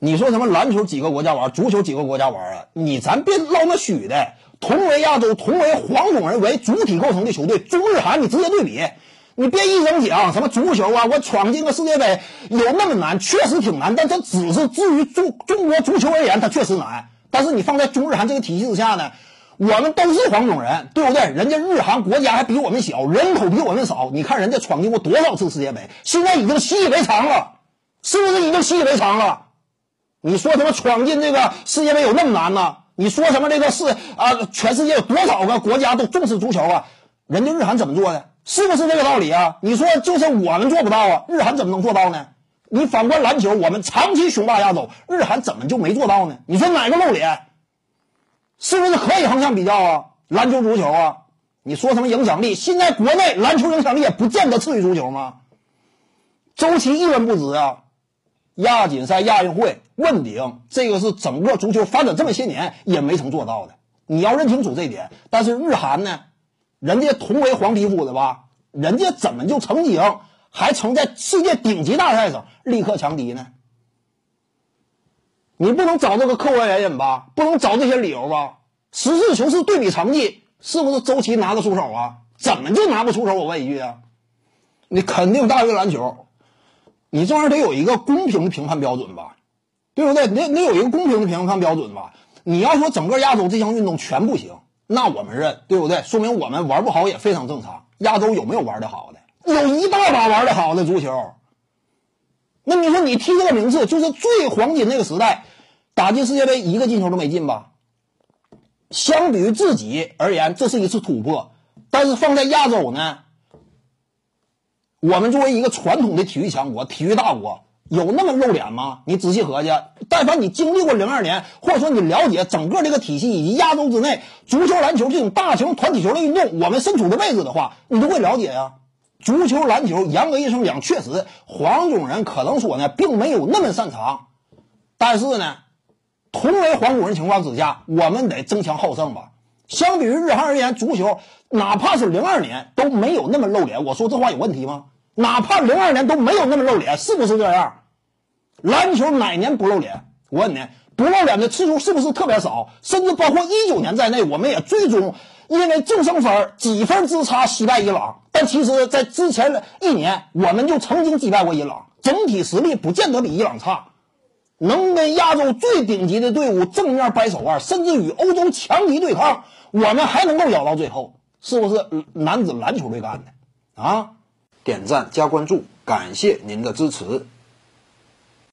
你说什么篮球几个国家玩，足球几个国家玩啊？你咱别唠那虚的。同为亚洲，同为黄种人为主体构成的球队，中日韩你直接对比，你别一整讲什么足球啊，我闯进个世界杯有那么难？确实挺难，但这只是至于中中国足球而言，它确实难。但是你放在中日韩这个体系之下呢，我们都是黄种人，对不对？人家日韩国家还比我们小，人口比我们少，你看人家闯进过多少次世界杯，现在已经习以为常了，是不是已经习以为常了？你说什么闯进这个世界杯有那么难吗？你说什么这个是啊？全世界有多少个国家都重视足球啊？人家日韩怎么做的？是不是这个道理啊？你说就是我们做不到啊？日韩怎么能做到呢？你反观篮球，我们长期雄霸亚洲，日韩怎么就没做到呢？你说哪个露脸？是不是可以横向比较啊？篮球、足球啊？你说什么影响力？现在国内篮球影响力也不见得次于足球吗？周琦一文不值啊！亚锦赛、亚运会问鼎，这个是整个足球发展这么些年也没曾做到的。你要认清楚这一点。但是日韩呢，人家同为黄皮肤的吧，人家怎么就曾经还曾在世界顶级大赛上力克强敌呢？你不能找这个客观原因吧？不能找这些理由吧？实事求是对比成绩，是不是周琦拿得出手啊？怎么就拿不出手？我问一句啊，你肯定大于篮球。你这玩意儿得有一个公平的评判标准吧，对不对？你得有一个公平的评判标准吧。你要说整个亚洲这项运动全不行，那我们认，对不对？说明我们玩不好也非常正常。亚洲有没有玩的好的？有一大把玩的好的足球。那你说你踢这个名次，就是最黄金那个时代，打进世界杯一个进球都没进吧？相比于自己而言，这是一次突破。但是放在亚洲呢？我们作为一个传统的体育强国、体育大国，有那么露脸吗？你仔细合计，但凡你经历过零二年，或者说你了解整个这个体系以及亚洲之内足球、篮球这种大型团体球类运动，我们身处的位置的话，你都会了解呀。足球、篮球，严格意义上讲，确实黄种人可能说呢，并没有那么擅长。但是呢，同为黄种人情况之下，我们得争强好胜吧。相比于日韩而言，足球哪怕是零二年都没有那么露脸。我说这话有问题吗？哪怕零二年都没有那么露脸，是不是这样？篮球哪年不露脸？我问你，不露脸的次数是不是特别少？甚至包括一九年在内，我们也最终因为净胜分几分之差惜败伊朗。但其实，在之前的一年，我们就曾经击败过伊朗，整体实力不见得比伊朗差。能跟亚洲最顶级的队伍正面掰手腕，甚至与欧洲强敌对抗，我们还能够咬到最后，是不是男子篮球队干的啊？点赞加关注，感谢您的支持。